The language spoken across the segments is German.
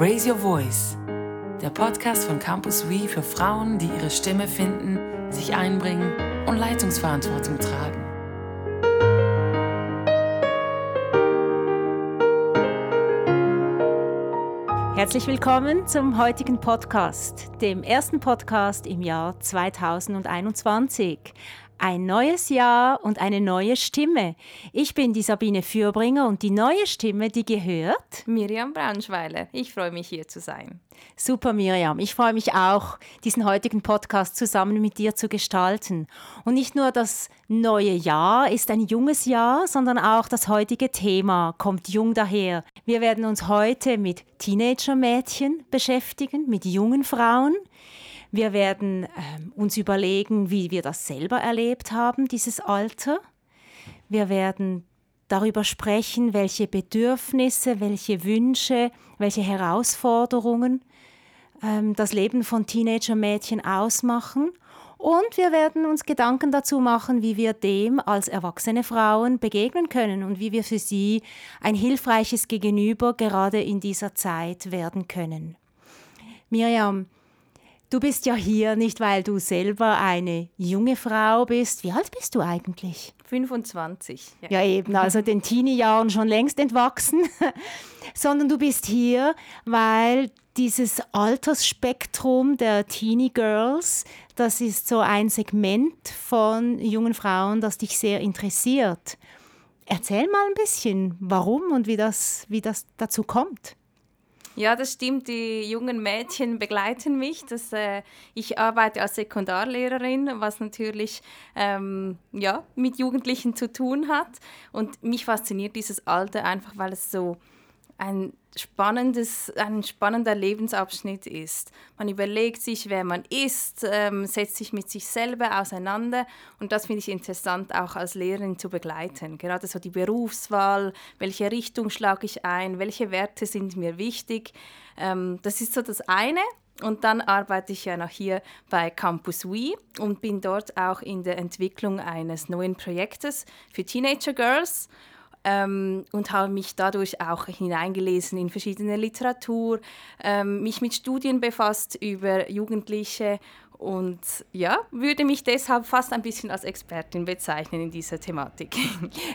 Raise Your Voice, der Podcast von Campus We für Frauen, die ihre Stimme finden, sich einbringen und Leitungsverantwortung tragen. Herzlich willkommen zum heutigen Podcast, dem ersten Podcast im Jahr 2021. Ein neues Jahr und eine neue Stimme. Ich bin die Sabine Fürbringer und die neue Stimme, die gehört. Miriam Braunschweiler. Ich freue mich hier zu sein. Super, Miriam. Ich freue mich auch, diesen heutigen Podcast zusammen mit dir zu gestalten. Und nicht nur das neue Jahr ist ein junges Jahr, sondern auch das heutige Thema kommt jung daher. Wir werden uns heute mit Teenager-Mädchen beschäftigen, mit jungen Frauen. Wir werden äh, uns überlegen, wie wir das selber erlebt haben, dieses Alter. Wir werden darüber sprechen, welche Bedürfnisse, welche Wünsche, welche Herausforderungen ähm, das Leben von Teenager-Mädchen ausmachen. Und wir werden uns Gedanken dazu machen, wie wir dem als erwachsene Frauen begegnen können und wie wir für sie ein hilfreiches Gegenüber gerade in dieser Zeit werden können. Miriam, Du bist ja hier nicht, weil du selber eine junge Frau bist. Wie alt bist du eigentlich? 25. Ja, ja eben, also den Teenie-Jahren schon längst entwachsen, sondern du bist hier, weil dieses Altersspektrum der Teenie Girls, das ist so ein Segment von jungen Frauen, das dich sehr interessiert. Erzähl mal ein bisschen, warum und wie das, wie das dazu kommt. Ja, das stimmt. Die jungen Mädchen begleiten mich. Das, äh, ich arbeite als Sekundarlehrerin, was natürlich ähm, ja, mit Jugendlichen zu tun hat. Und mich fasziniert dieses Alter einfach, weil es so ein, spannendes, ein spannender Lebensabschnitt ist. Man überlegt sich, wer man ist, ähm, setzt sich mit sich selber auseinander und das finde ich interessant auch als Lehrerin zu begleiten. Gerade so die Berufswahl, welche Richtung schlage ich ein, welche Werte sind mir wichtig. Ähm, das ist so das eine. Und dann arbeite ich ja noch hier bei Campus We und bin dort auch in der Entwicklung eines neuen Projektes für Teenager Girls ähm, und habe mich dadurch auch hineingelesen in verschiedene Literatur, ähm, mich mit Studien befasst über Jugendliche und ja, würde mich deshalb fast ein bisschen als Expertin bezeichnen in dieser Thematik.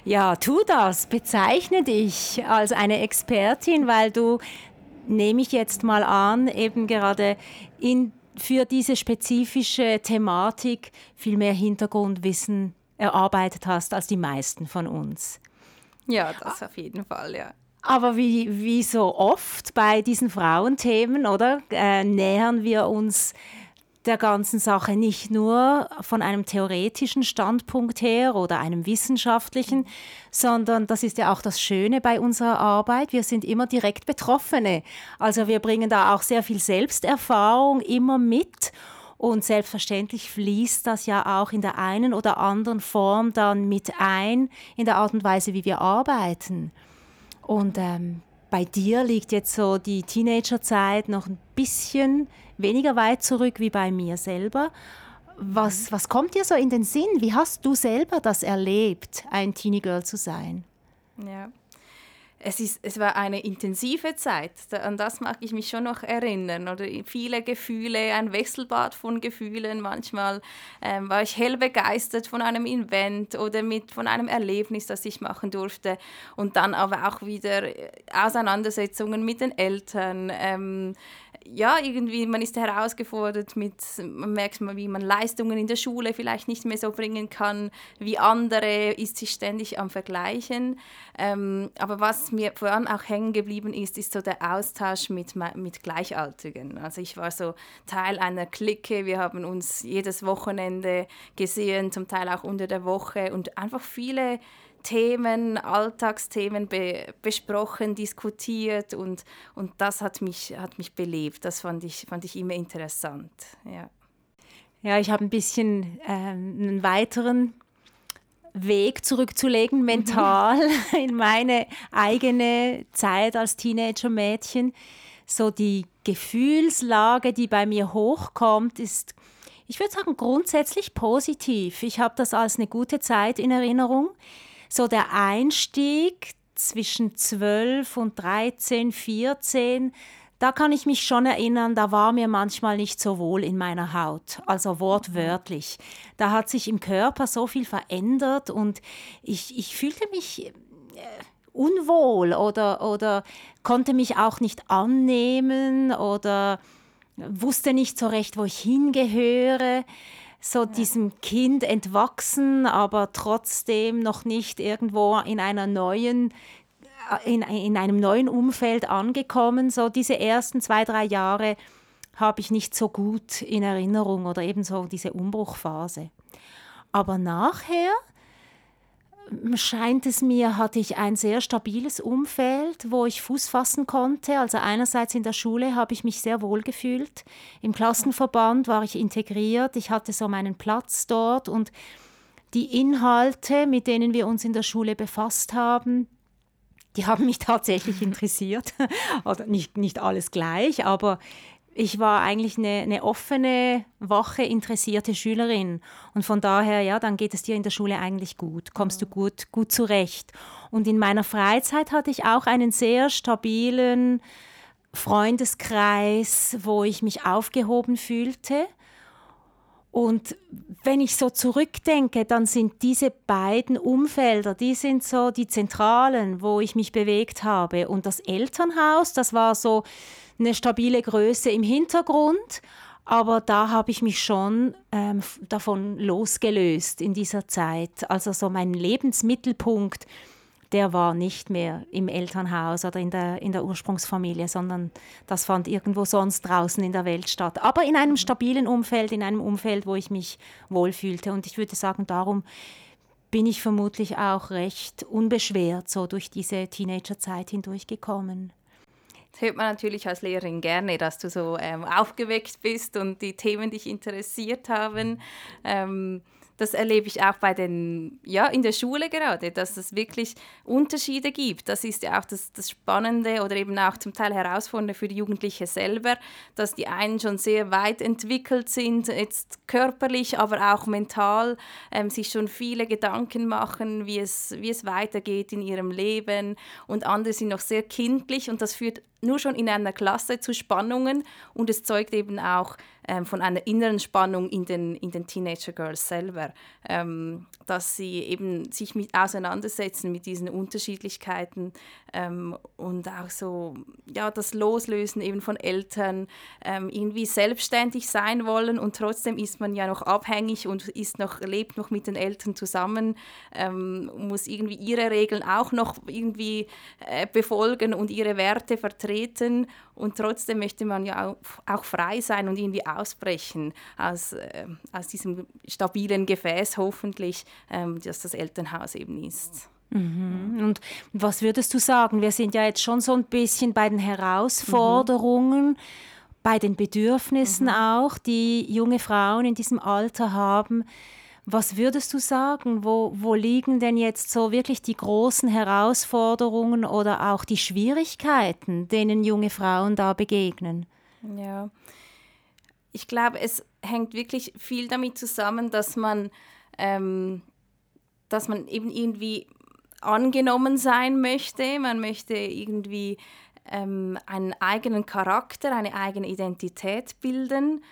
Ja, tu das, bezeichne dich als eine Expertin, weil du, nehme ich jetzt mal an, eben gerade in, für diese spezifische Thematik viel mehr Hintergrundwissen erarbeitet hast als die meisten von uns. Ja, das auf jeden Fall, ja. Aber wie, wie so oft bei diesen Frauenthemen, oder, äh, nähern wir uns der ganzen Sache nicht nur von einem theoretischen Standpunkt her oder einem wissenschaftlichen, sondern das ist ja auch das Schöne bei unserer Arbeit. Wir sind immer direkt Betroffene. Also wir bringen da auch sehr viel Selbsterfahrung immer mit und selbstverständlich fließt das ja auch in der einen oder anderen Form dann mit ein, in der Art und Weise, wie wir arbeiten. Und ähm, bei dir liegt jetzt so die Teenagerzeit noch ein bisschen weniger weit zurück wie bei mir selber. Was, was kommt dir so in den Sinn? Wie hast du selber das erlebt, ein Teenie Girl zu sein? Ja es, ist, es war eine intensive Zeit, an das mag ich mich schon noch erinnern. Oder viele Gefühle, ein Wechselbad von Gefühlen. Manchmal ähm, war ich hell begeistert von einem Event oder mit, von einem Erlebnis, das ich machen durfte. Und dann aber auch wieder Auseinandersetzungen mit den Eltern. Ähm, ja, irgendwie, man ist herausgefordert mit, man merkt mal, wie man Leistungen in der Schule vielleicht nicht mehr so bringen kann wie andere, ist sich ständig am Vergleichen. Ähm, aber was mir vor allem auch hängen geblieben ist, ist so der Austausch mit, mit Gleichaltrigen. Also ich war so Teil einer Clique, wir haben uns jedes Wochenende gesehen, zum Teil auch unter der Woche und einfach viele Themen, Alltagsthemen be besprochen, diskutiert und, und das hat mich, hat mich belebt. Das fand ich, fand ich immer interessant. Ja, ja ich habe ein bisschen äh, einen weiteren Weg zurückzulegen, mhm. mental, in meine eigene Zeit als Teenager-Mädchen. So die Gefühlslage, die bei mir hochkommt, ist, ich würde sagen, grundsätzlich positiv. Ich habe das als eine gute Zeit in Erinnerung so der Einstieg zwischen 12 und 13, 14, da kann ich mich schon erinnern, da war mir manchmal nicht so wohl in meiner Haut, also wortwörtlich. Da hat sich im Körper so viel verändert und ich, ich fühlte mich äh, unwohl oder, oder konnte mich auch nicht annehmen oder wusste nicht so recht, wo ich hingehöre so diesem Kind entwachsen, aber trotzdem noch nicht irgendwo in einer neuen in, in einem neuen Umfeld angekommen. So diese ersten zwei, drei Jahre habe ich nicht so gut in Erinnerung oder ebenso diese Umbruchphase. Aber nachher scheint es mir, hatte ich ein sehr stabiles Umfeld, wo ich Fuß fassen konnte. Also einerseits in der Schule habe ich mich sehr wohl gefühlt. Im Klassenverband war ich integriert. Ich hatte so meinen Platz dort und die Inhalte, mit denen wir uns in der Schule befasst haben, die haben mich tatsächlich interessiert. Oder nicht, nicht alles gleich, aber ich war eigentlich eine, eine, offene, wache, interessierte Schülerin. Und von daher, ja, dann geht es dir in der Schule eigentlich gut, kommst du gut, gut zurecht. Und in meiner Freizeit hatte ich auch einen sehr stabilen Freundeskreis, wo ich mich aufgehoben fühlte. Und wenn ich so zurückdenke, dann sind diese beiden Umfelder, die sind so die Zentralen, wo ich mich bewegt habe. Und das Elternhaus, das war so eine stabile Größe im Hintergrund, aber da habe ich mich schon ähm, davon losgelöst in dieser Zeit. Also so mein Lebensmittelpunkt, der war nicht mehr im Elternhaus oder in der, in der Ursprungsfamilie, sondern das fand irgendwo sonst draußen in der Welt statt. Aber in einem stabilen Umfeld, in einem Umfeld, wo ich mich wohlfühlte. Und ich würde sagen, darum bin ich vermutlich auch recht unbeschwert so durch diese Teenagerzeit hindurchgekommen. Das hört man natürlich als Lehrerin gerne, dass du so ähm, aufgeweckt bist und die Themen dich interessiert haben. Ähm, das erlebe ich auch bei den, ja, in der Schule gerade, dass es wirklich Unterschiede gibt. Das ist ja auch das, das Spannende oder eben auch zum Teil herausfordernde für die Jugendlichen selber, dass die einen schon sehr weit entwickelt sind, jetzt körperlich, aber auch mental, ähm, sich schon viele Gedanken machen, wie es, wie es weitergeht in ihrem Leben und andere sind noch sehr kindlich und das führt nur schon in einer Klasse zu Spannungen und es zeugt eben auch ähm, von einer inneren Spannung in den, in den Teenager Girls selber, ähm, dass sie eben sich mit auseinandersetzen mit diesen Unterschiedlichkeiten ähm, und auch so ja das Loslösen eben von Eltern, ähm, irgendwie selbstständig sein wollen und trotzdem ist man ja noch abhängig und ist noch lebt noch mit den Eltern zusammen, ähm, muss irgendwie ihre Regeln auch noch irgendwie äh, befolgen und ihre Werte vertreten und trotzdem möchte man ja auch, frei sein und irgendwie ausbrechen aus, äh, aus diesem stabilen Gefäß hoffentlich, ähm, das das Elternhaus eben ist. Mhm. Und was würdest du sagen? Wir sind ja jetzt schon so ein bisschen bei den Herausforderungen, mhm. bei den Bedürfnissen mhm. auch, die junge Frauen in diesem Alter haben. Was würdest du sagen? Wo, wo liegen denn jetzt so wirklich die großen Herausforderungen oder auch die Schwierigkeiten, denen junge Frauen da begegnen? Ja, ich glaube, es hängt wirklich viel damit zusammen, dass man, ähm, dass man eben irgendwie angenommen sein möchte. Man möchte irgendwie ähm, einen eigenen Charakter, eine eigene Identität bilden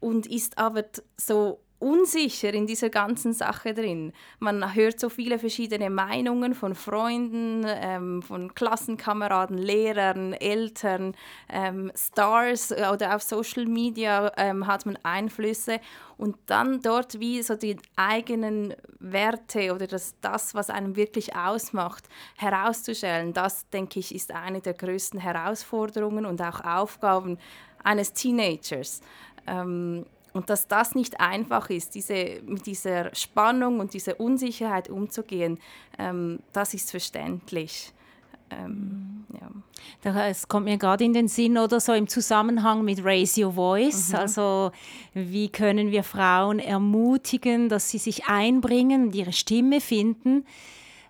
und ist aber so unsicher in dieser ganzen Sache drin. Man hört so viele verschiedene Meinungen von Freunden, ähm, von Klassenkameraden, Lehrern, Eltern, ähm, Stars oder auf Social Media ähm, hat man Einflüsse und dann dort wie so die eigenen Werte oder das, das, was einem wirklich ausmacht, herauszustellen, das denke ich ist eine der größten Herausforderungen und auch Aufgaben eines Teenagers. Und dass das nicht einfach ist, diese, mit dieser Spannung und dieser Unsicherheit umzugehen, ähm, das ist verständlich. Ähm, ja. Es kommt mir gerade in den Sinn oder so im Zusammenhang mit Raise Your Voice. Mhm. Also wie können wir Frauen ermutigen, dass sie sich einbringen und ihre Stimme finden.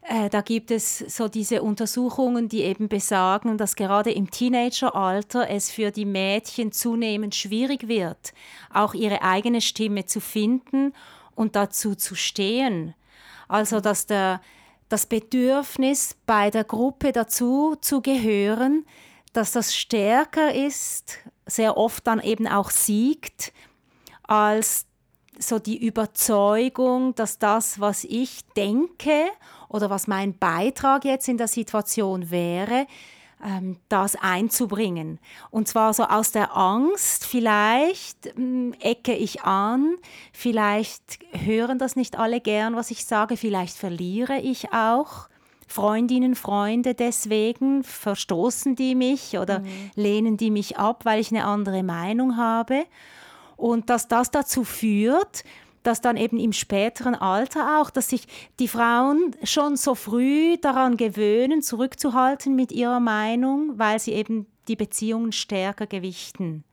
Äh, da gibt es so diese Untersuchungen, die eben besagen, dass gerade im Teenageralter es für die Mädchen zunehmend schwierig wird, auch ihre eigene Stimme zu finden und dazu zu stehen. Also dass der, das Bedürfnis, bei der Gruppe dazu zu gehören, dass das stärker ist, sehr oft dann eben auch siegt, als so die Überzeugung, dass das, was ich denke oder was mein Beitrag jetzt in der Situation wäre, ähm, das einzubringen. Und zwar so aus der Angst, vielleicht ähm, ecke ich an, vielleicht hören das nicht alle gern, was ich sage, vielleicht verliere ich auch. Freundinnen, Freunde deswegen, verstoßen die mich oder mhm. lehnen die mich ab, weil ich eine andere Meinung habe. Und dass das dazu führt, dass dann eben im späteren Alter auch, dass sich die Frauen schon so früh daran gewöhnen, zurückzuhalten mit ihrer Meinung, weil sie eben die Beziehungen stärker gewichten.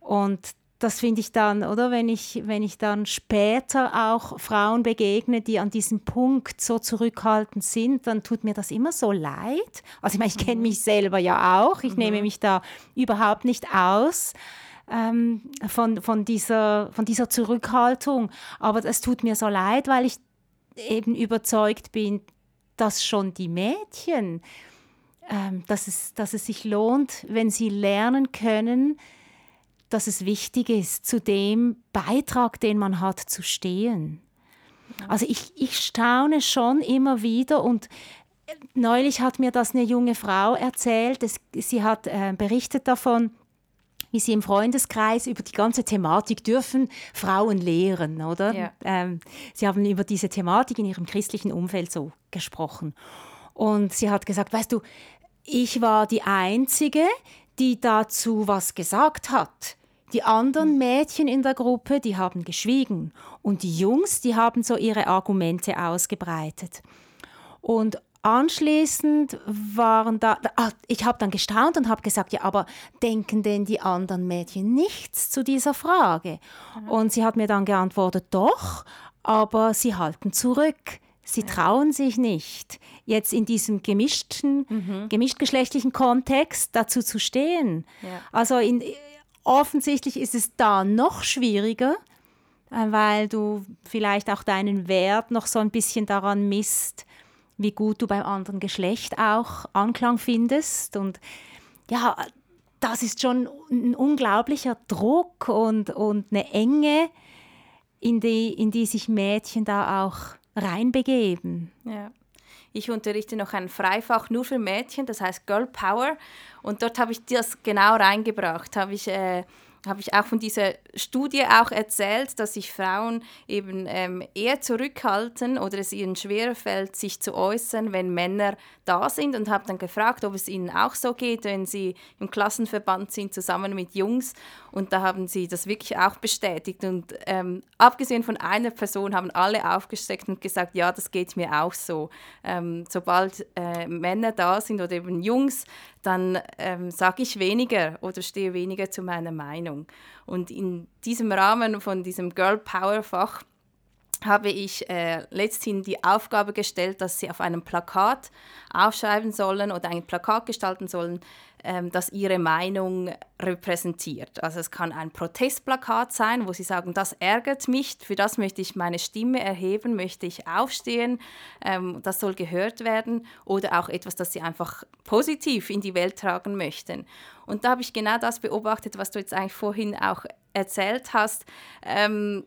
Und das finde ich dann, oder wenn ich, wenn ich dann später auch Frauen begegne, die an diesem Punkt so zurückhaltend sind, dann tut mir das immer so leid. Also ich meine, ich kenne mhm. mich selber ja auch, ich mhm. nehme mich da überhaupt nicht aus ähm, von, von, dieser, von dieser Zurückhaltung. Aber es tut mir so leid, weil ich eben überzeugt bin, dass schon die Mädchen, ähm, dass, es, dass es sich lohnt, wenn sie lernen können, dass es wichtig ist, zu dem Beitrag, den man hat, zu stehen. Also ich, ich staune schon immer wieder und neulich hat mir das eine junge Frau erzählt. Es, sie hat äh, berichtet davon, wie sie im Freundeskreis über die ganze Thematik dürfen Frauen lehren, oder? Ja. Ähm, sie haben über diese Thematik in ihrem christlichen Umfeld so gesprochen. Und sie hat gesagt, weißt du, ich war die Einzige, die dazu was gesagt hat. Die anderen hm. Mädchen in der Gruppe, die haben geschwiegen. Und die Jungs, die haben so ihre Argumente ausgebreitet. Und Anschließend waren da, ah, ich habe dann gestaunt und habe gesagt, ja, aber denken denn die anderen Mädchen nichts zu dieser Frage? Mhm. Und sie hat mir dann geantwortet, doch, aber sie halten zurück. Sie trauen sich nicht, jetzt in diesem gemischten, mhm. gemischtgeschlechtlichen Kontext dazu zu stehen. Ja. Also in, offensichtlich ist es da noch schwieriger, äh, weil du vielleicht auch deinen Wert noch so ein bisschen daran misst, wie gut du beim anderen Geschlecht auch Anklang findest. Und ja, das ist schon ein unglaublicher Druck und, und eine Enge, in die, in die sich Mädchen da auch reinbegeben. Ja. Ich unterrichte noch ein Freifach nur für Mädchen, das heißt Girl Power. Und dort habe ich das genau reingebracht. Habe ich äh, habe ich auch von dieser Studie auch erzählt, dass sich Frauen eben ähm, eher zurückhalten oder es ihnen schwerer fällt, sich zu äußern, wenn Männer da sind und habe dann gefragt, ob es ihnen auch so geht, wenn sie im Klassenverband sind, zusammen mit Jungs. Und da haben sie das wirklich auch bestätigt. Und ähm, abgesehen von einer Person haben alle aufgesteckt und gesagt, ja, das geht mir auch so. Ähm, sobald äh, Männer da sind oder eben Jungs, dann ähm, sage ich weniger oder stehe weniger zu meiner Meinung. Und in diesem Rahmen von diesem Girl Power Fach habe ich äh, letzthin die Aufgabe gestellt, dass sie auf einem Plakat aufschreiben sollen oder ein Plakat gestalten sollen, ähm, das ihre Meinung repräsentiert. Also es kann ein Protestplakat sein, wo sie sagen, das ärgert mich, für das möchte ich meine Stimme erheben, möchte ich aufstehen, ähm, das soll gehört werden oder auch etwas, das sie einfach positiv in die Welt tragen möchten. Und da habe ich genau das beobachtet, was du jetzt eigentlich vorhin auch erzählt hast. Ähm,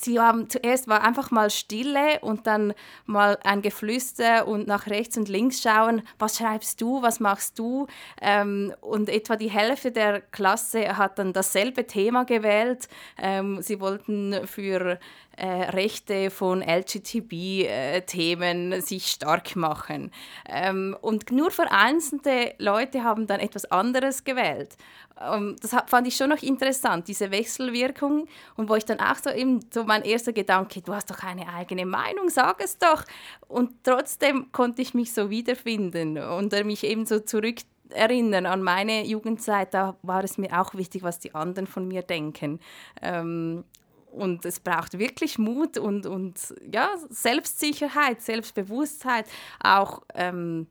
sie haben zuerst war einfach mal Stille und dann mal ein Geflüster und nach rechts und links schauen, was schreibst du, was machst du? Ähm, und etwa die Hälfte der Klasse hat dann dasselbe Thema gewählt. Ähm, sie wollten für äh, Rechte von LGTB-Themen sich stark machen. Ähm, und nur vereinzelte Leute haben dann etwas anderes gewählt. Ähm, das fand ich schon noch interessant, diese Wechselwirkung. Und wo ich dann auch so eben so mein erster Gedanke, du hast doch eine eigene Meinung, sag es doch. Und trotzdem konnte ich mich so wiederfinden und mich eben so zurück erinnern an meine Jugendzeit, da war es mir auch wichtig, was die anderen von mir denken. Ähm, und es braucht wirklich Mut und, und ja, Selbstsicherheit, Selbstbewusstheit, auch ähm,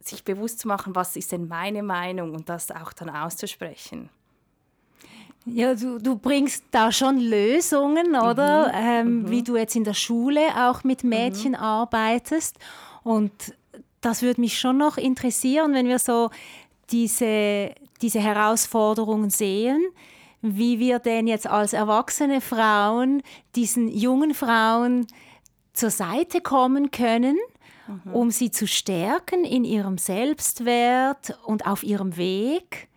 sich bewusst zu machen, was ist denn meine Meinung und das auch dann auszusprechen. Ja, du, du bringst da schon Lösungen, oder? Mhm. Ähm, mhm. Wie du jetzt in der Schule auch mit Mädchen mhm. arbeitest. Und das würde mich schon noch interessieren, wenn wir so diese, diese Herausforderungen sehen, wie wir denn jetzt als erwachsene Frauen diesen jungen Frauen zur Seite kommen können, mhm. um sie zu stärken in ihrem Selbstwert und auf ihrem Weg.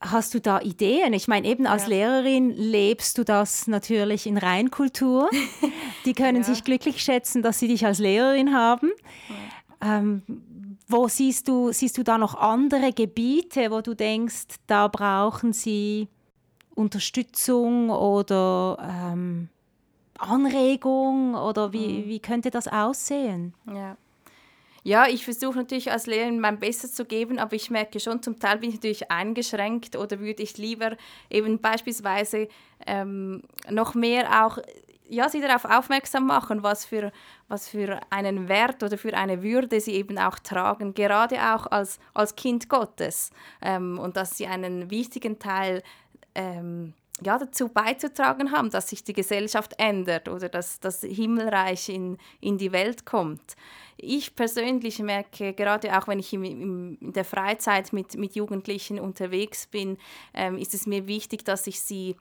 Hast du da Ideen? Ich meine, eben als ja. Lehrerin lebst du das natürlich in Reinkultur. Die können ja. sich glücklich schätzen, dass sie dich als Lehrerin haben. Ja. Ähm, wo siehst du, siehst du da noch andere Gebiete, wo du denkst, da brauchen sie Unterstützung oder ähm, Anregung oder wie, mhm. wie könnte das aussehen? Ja. Ja, ich versuche natürlich als Lehrerin mein Bestes zu geben, aber ich merke schon, zum Teil bin ich natürlich eingeschränkt oder würde ich lieber eben beispielsweise ähm, noch mehr auch ja, sie darauf aufmerksam machen, was für, was für einen Wert oder für eine Würde sie eben auch tragen, gerade auch als, als Kind Gottes. Ähm, und dass sie einen wichtigen Teil ähm, ja, dazu beizutragen haben, dass sich die Gesellschaft ändert oder dass das Himmelreich in, in die Welt kommt. Ich persönlich merke, gerade auch wenn ich in, in der Freizeit mit, mit Jugendlichen unterwegs bin, ähm, ist es mir wichtig, dass ich sie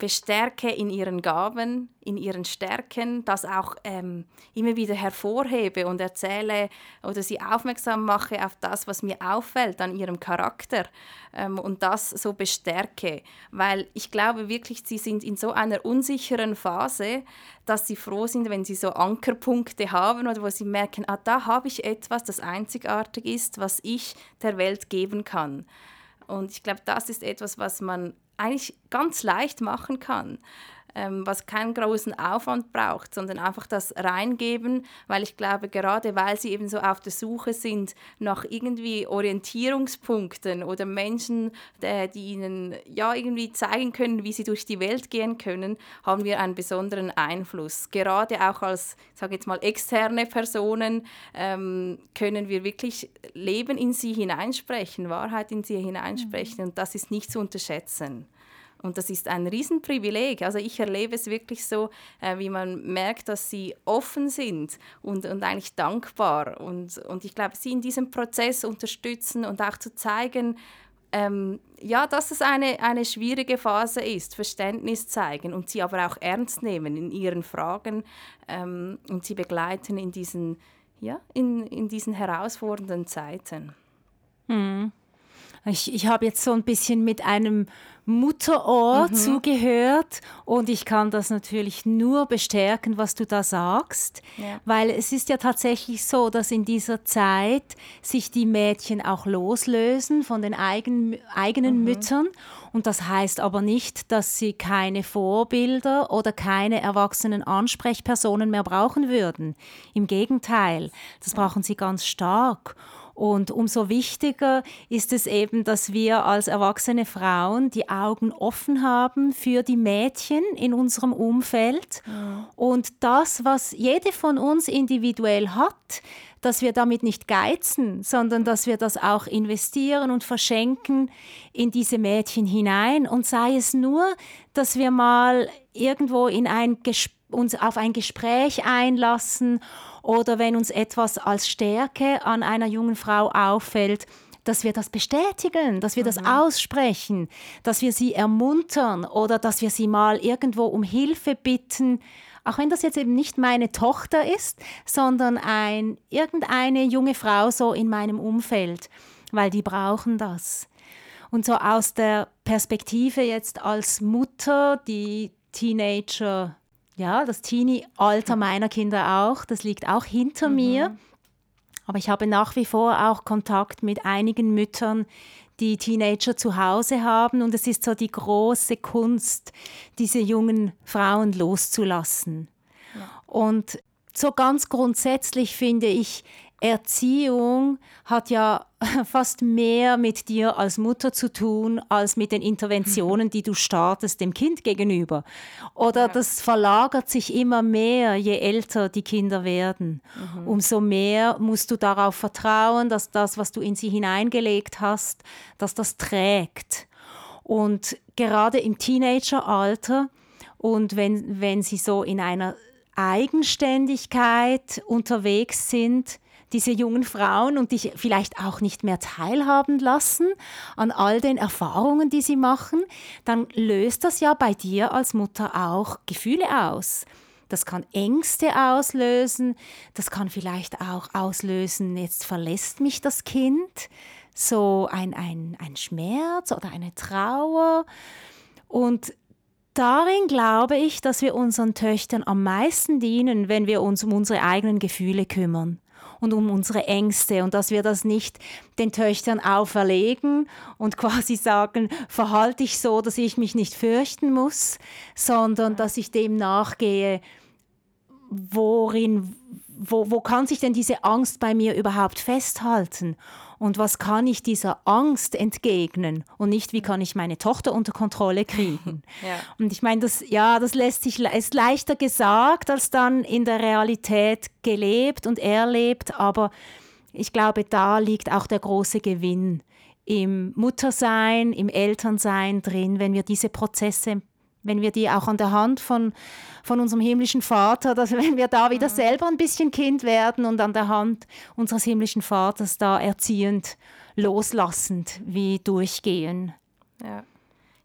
bestärke in ihren Gaben, in ihren Stärken, das auch ähm, immer wieder hervorhebe und erzähle oder sie aufmerksam mache auf das, was mir auffällt an ihrem Charakter ähm, und das so bestärke. Weil ich glaube wirklich, sie sind in so einer unsicheren Phase, dass sie froh sind, wenn sie so Ankerpunkte haben oder wo sie merken, ah, da habe ich etwas, das einzigartig ist, was ich der Welt geben kann. Und ich glaube, das ist etwas, was man eigentlich ganz leicht machen kann ähm, was keinen großen Aufwand braucht, sondern einfach das reingeben, weil ich glaube, gerade weil sie eben so auf der Suche sind nach irgendwie Orientierungspunkten oder Menschen, äh, die ihnen ja irgendwie zeigen können, wie sie durch die Welt gehen können, haben wir einen besonderen Einfluss. Gerade auch als, sage jetzt mal, externe Personen ähm, können wir wirklich Leben in sie hineinsprechen, Wahrheit in sie hineinsprechen mhm. und das ist nicht zu unterschätzen. Und das ist ein Riesenprivileg. Also ich erlebe es wirklich so, äh, wie man merkt, dass sie offen sind und, und eigentlich dankbar. Und, und ich glaube, sie in diesem Prozess unterstützen und auch zu zeigen, ähm, ja, dass es eine, eine schwierige Phase ist, Verständnis zeigen und sie aber auch ernst nehmen in ihren Fragen ähm, und sie begleiten in diesen, ja, in, in diesen herausfordernden Zeiten. Hm. Ich, ich habe jetzt so ein bisschen mit einem Mutterohr mhm. zugehört und ich kann das natürlich nur bestärken, was du da sagst, ja. weil es ist ja tatsächlich so, dass in dieser Zeit sich die Mädchen auch loslösen von den eigen, eigenen mhm. Müttern und das heißt aber nicht, dass sie keine Vorbilder oder keine erwachsenen Ansprechpersonen mehr brauchen würden. Im Gegenteil, das brauchen sie ganz stark. Und umso wichtiger ist es eben, dass wir als erwachsene Frauen die Augen offen haben für die Mädchen in unserem Umfeld und das, was jede von uns individuell hat, dass wir damit nicht geizen, sondern dass wir das auch investieren und verschenken in diese Mädchen hinein. Und sei es nur, dass wir mal irgendwo in ein uns auf ein Gespräch einlassen oder wenn uns etwas als Stärke an einer jungen Frau auffällt, dass wir das bestätigen, dass wir mhm. das aussprechen, dass wir sie ermuntern oder dass wir sie mal irgendwo um Hilfe bitten, auch wenn das jetzt eben nicht meine Tochter ist, sondern ein, irgendeine junge Frau so in meinem Umfeld, weil die brauchen das. Und so aus der Perspektive jetzt als Mutter, die Teenager ja, das Teenie-Alter meiner Kinder auch, das liegt auch hinter mhm. mir. Aber ich habe nach wie vor auch Kontakt mit einigen Müttern, die Teenager zu Hause haben. Und es ist so die große Kunst, diese jungen Frauen loszulassen. Ja. Und so ganz grundsätzlich finde ich, Erziehung hat ja fast mehr mit dir als Mutter zu tun, als mit den Interventionen, die du startest dem Kind gegenüber. Oder ja. das verlagert sich immer mehr, je älter die Kinder werden. Mhm. Umso mehr musst du darauf vertrauen, dass das, was du in sie hineingelegt hast, dass das trägt. Und gerade im Teenageralter und wenn, wenn sie so in einer Eigenständigkeit unterwegs sind, diese jungen Frauen und dich vielleicht auch nicht mehr teilhaben lassen an all den Erfahrungen, die sie machen, dann löst das ja bei dir als Mutter auch Gefühle aus. Das kann Ängste auslösen, das kann vielleicht auch auslösen, jetzt verlässt mich das Kind, so ein, ein, ein Schmerz oder eine Trauer. Und darin glaube ich, dass wir unseren Töchtern am meisten dienen, wenn wir uns um unsere eigenen Gefühle kümmern und um unsere Ängste und dass wir das nicht den Töchtern auferlegen und quasi sagen, verhalte ich so, dass ich mich nicht fürchten muss, sondern dass ich dem nachgehe, worin, wo, wo kann sich denn diese Angst bei mir überhaupt festhalten? Und was kann ich dieser Angst entgegnen? Und nicht, wie kann ich meine Tochter unter Kontrolle kriegen? ja. Und ich meine, das, ja, das lässt sich, ist leichter gesagt, als dann in der Realität gelebt und erlebt. Aber ich glaube, da liegt auch der große Gewinn im Muttersein, im Elternsein drin, wenn wir diese Prozesse wenn wir die auch an der Hand von, von unserem himmlischen Vater, dass wenn wir da wieder mhm. selber ein bisschen Kind werden und an der Hand unseres himmlischen Vaters da erziehend, loslassend wie durchgehen. Ja.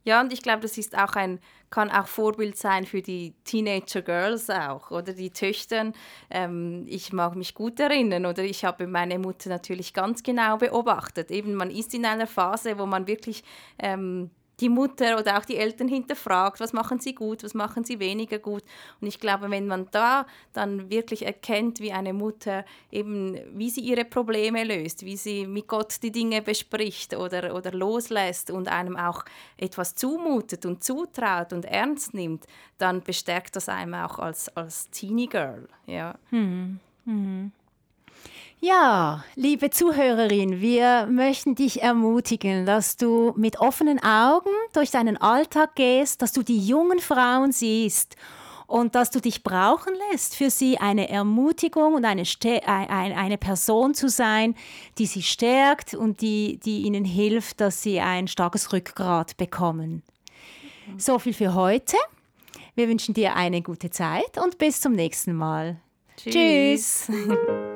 Ja, und ich glaube, das ist auch ein, kann auch Vorbild sein für die Teenager Girls auch oder die Töchter. Ähm, ich mag mich gut erinnern oder ich habe meine Mutter natürlich ganz genau beobachtet. Eben, man ist in einer Phase, wo man wirklich ähm, die Mutter oder auch die Eltern hinterfragt, was machen sie gut, was machen sie weniger gut. Und ich glaube, wenn man da dann wirklich erkennt, wie eine Mutter eben, wie sie ihre Probleme löst, wie sie mit Gott die Dinge bespricht oder, oder loslässt und einem auch etwas zumutet und zutraut und ernst nimmt, dann bestärkt das einem auch als, als Teenie Girl. Ja. Hm. Hm. Ja, liebe Zuhörerin, wir möchten dich ermutigen, dass du mit offenen Augen durch deinen Alltag gehst, dass du die jungen Frauen siehst und dass du dich brauchen lässt, für sie eine Ermutigung und eine, eine Person zu sein, die sie stärkt und die, die ihnen hilft, dass sie ein starkes Rückgrat bekommen. So viel für heute. Wir wünschen dir eine gute Zeit und bis zum nächsten Mal. Tschüss. Tschüss.